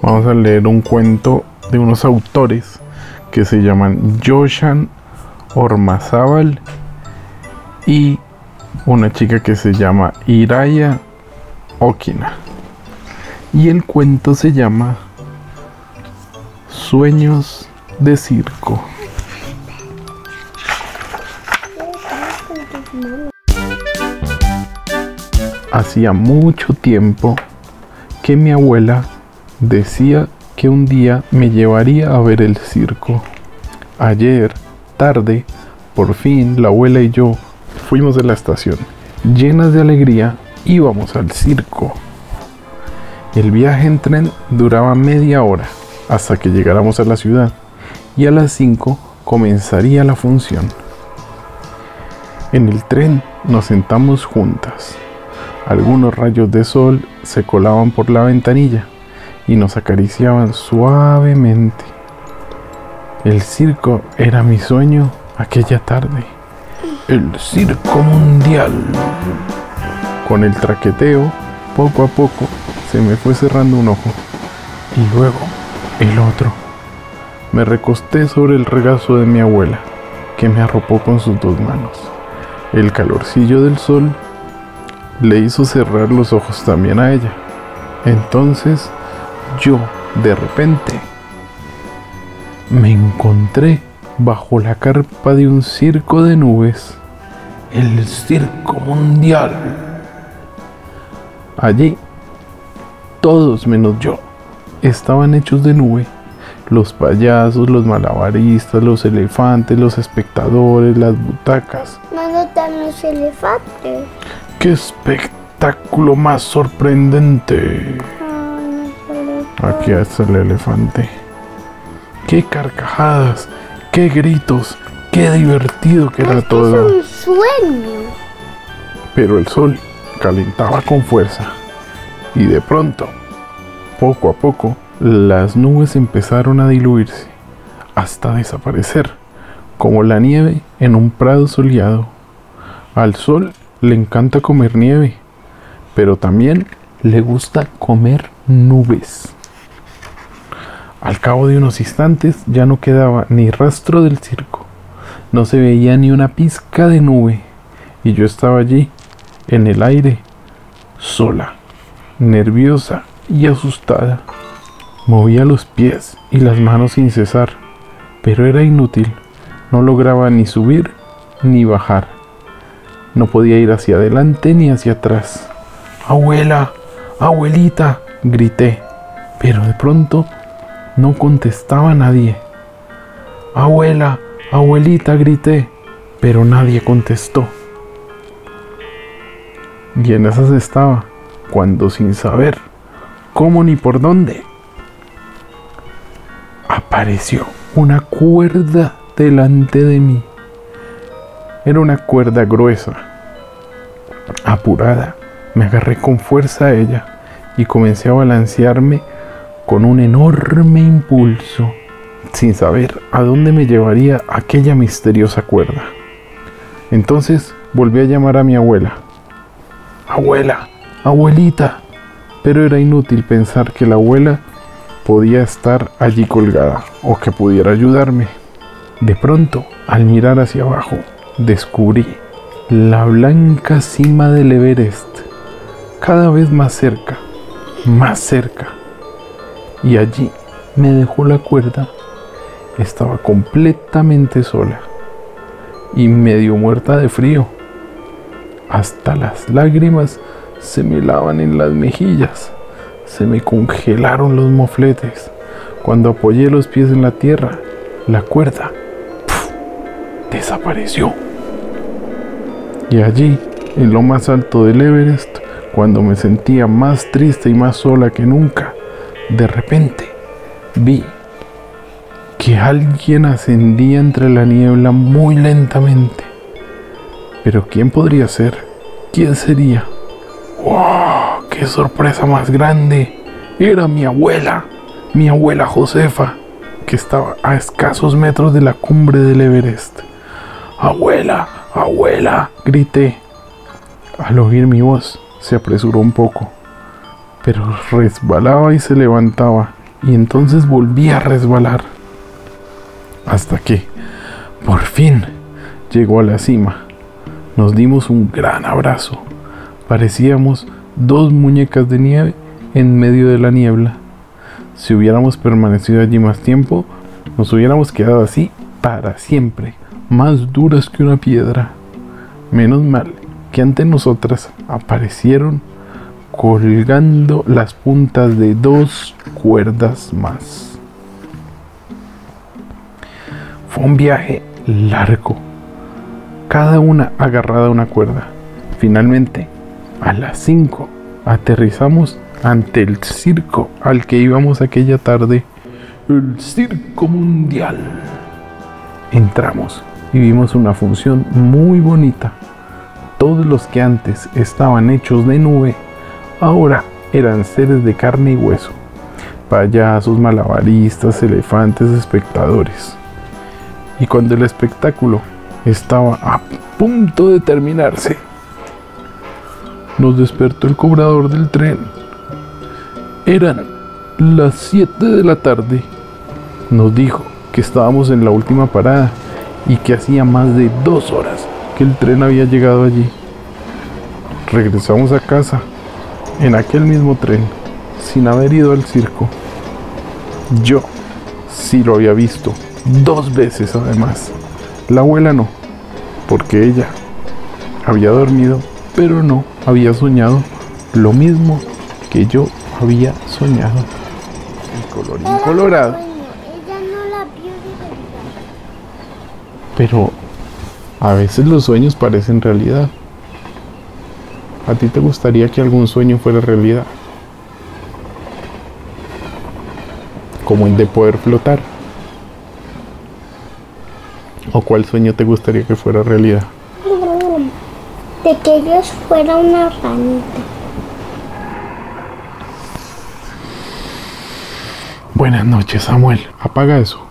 Vamos a leer un cuento de unos autores que se llaman Joshan Ormazábal y una chica que se llama Iraya Okina. Y el cuento se llama Sueños de Circo. Hacía mucho tiempo que mi abuela decía que un día me llevaría a ver el circo. Ayer, tarde, por fin la abuela y yo fuimos de la estación. Llenas de alegría, íbamos al circo. El viaje en tren duraba media hora hasta que llegáramos a la ciudad y a las 5 comenzaría la función. En el tren nos sentamos juntas. Algunos rayos de sol se colaban por la ventanilla y nos acariciaban suavemente. El circo era mi sueño aquella tarde. El circo mundial. Con el traqueteo, poco a poco, se me fue cerrando un ojo y luego el otro. Me recosté sobre el regazo de mi abuela, que me arropó con sus dos manos. El calorcillo del sol le hizo cerrar los ojos también a ella. Entonces yo, de repente, me encontré bajo la carpa de un circo de nubes, el circo mundial. Allí, todos menos yo, estaban hechos de nube. Los payasos, los malabaristas, los elefantes, los espectadores, las butacas. ¿Dónde están los elefantes? ¡Qué espectáculo más sorprendente! Aquí está el elefante. ¡Qué carcajadas! ¡Qué gritos! ¡Qué divertido que era todo! Es un sueño. Pero el sol calentaba con fuerza y de pronto, poco a poco, las nubes empezaron a diluirse hasta desaparecer, como la nieve en un prado soleado. Al sol le encanta comer nieve, pero también le gusta comer nubes. Al cabo de unos instantes ya no quedaba ni rastro del circo, no se veía ni una pizca de nube, y yo estaba allí, en el aire, sola, nerviosa y asustada. Movía los pies y las manos sin cesar, pero era inútil, no lograba ni subir ni bajar. No podía ir hacia adelante ni hacia atrás. Abuela, abuelita, grité, pero de pronto no contestaba nadie. Abuela, abuelita, grité, pero nadie contestó. Y en esas estaba, cuando sin saber cómo ni por dónde, apareció una cuerda delante de mí. Era una cuerda gruesa. Apurada, me agarré con fuerza a ella y comencé a balancearme con un enorme impulso, sin saber a dónde me llevaría aquella misteriosa cuerda. Entonces volví a llamar a mi abuela. Abuela, abuelita. Pero era inútil pensar que la abuela podía estar allí colgada o que pudiera ayudarme. De pronto, al mirar hacia abajo, descubrí la blanca cima del Everest, cada vez más cerca, más cerca y allí me dejó la cuerda. Estaba completamente sola y medio muerta de frío. Hasta las lágrimas se me lavan en las mejillas. Se me congelaron los mofletes. Cuando apoyé los pies en la tierra, la cuerda desapareció. Y allí, en lo más alto del Everest, cuando me sentía más triste y más sola que nunca, de repente vi que alguien ascendía entre la niebla muy lentamente. Pero ¿quién podría ser? ¿Quién sería? ¡Wow! ¡Qué sorpresa más grande! Era mi abuela, mi abuela Josefa, que estaba a escasos metros de la cumbre del Everest. Abuela, abuela, grité. Al oír mi voz, se apresuró un poco pero resbalaba y se levantaba y entonces volví a resbalar. Hasta que, por fin, llegó a la cima. Nos dimos un gran abrazo. Parecíamos dos muñecas de nieve en medio de la niebla. Si hubiéramos permanecido allí más tiempo, nos hubiéramos quedado así para siempre, más duras que una piedra. Menos mal que ante nosotras aparecieron colgando las puntas de dos cuerdas más. Fue un viaje largo, cada una agarrada a una cuerda. Finalmente, a las 5, aterrizamos ante el circo al que íbamos aquella tarde, el Circo Mundial. Entramos y vimos una función muy bonita. Todos los que antes estaban hechos de nube, ahora eran seres de carne y hueso. Payasos, malabaristas, elefantes, espectadores. Y cuando el espectáculo estaba a punto de terminarse, nos despertó el cobrador del tren. Eran las 7 de la tarde. Nos dijo que estábamos en la última parada y que hacía más de dos horas que el tren había llegado allí. Regresamos a casa en aquel mismo tren, sin haber ido al circo. Yo sí lo había visto, dos veces además. La abuela no, porque ella había dormido, pero no había soñado lo mismo que yo había soñado. El colorín colorado. Ella no la vio de verdad. Pero a veces los sueños parecen realidad. ¿A ti te gustaría que algún sueño fuera realidad? Como el de poder flotar. ¿O cuál sueño te gustaría que fuera realidad? De que ellos fuera una ranita. Buenas noches, Samuel. Apaga eso.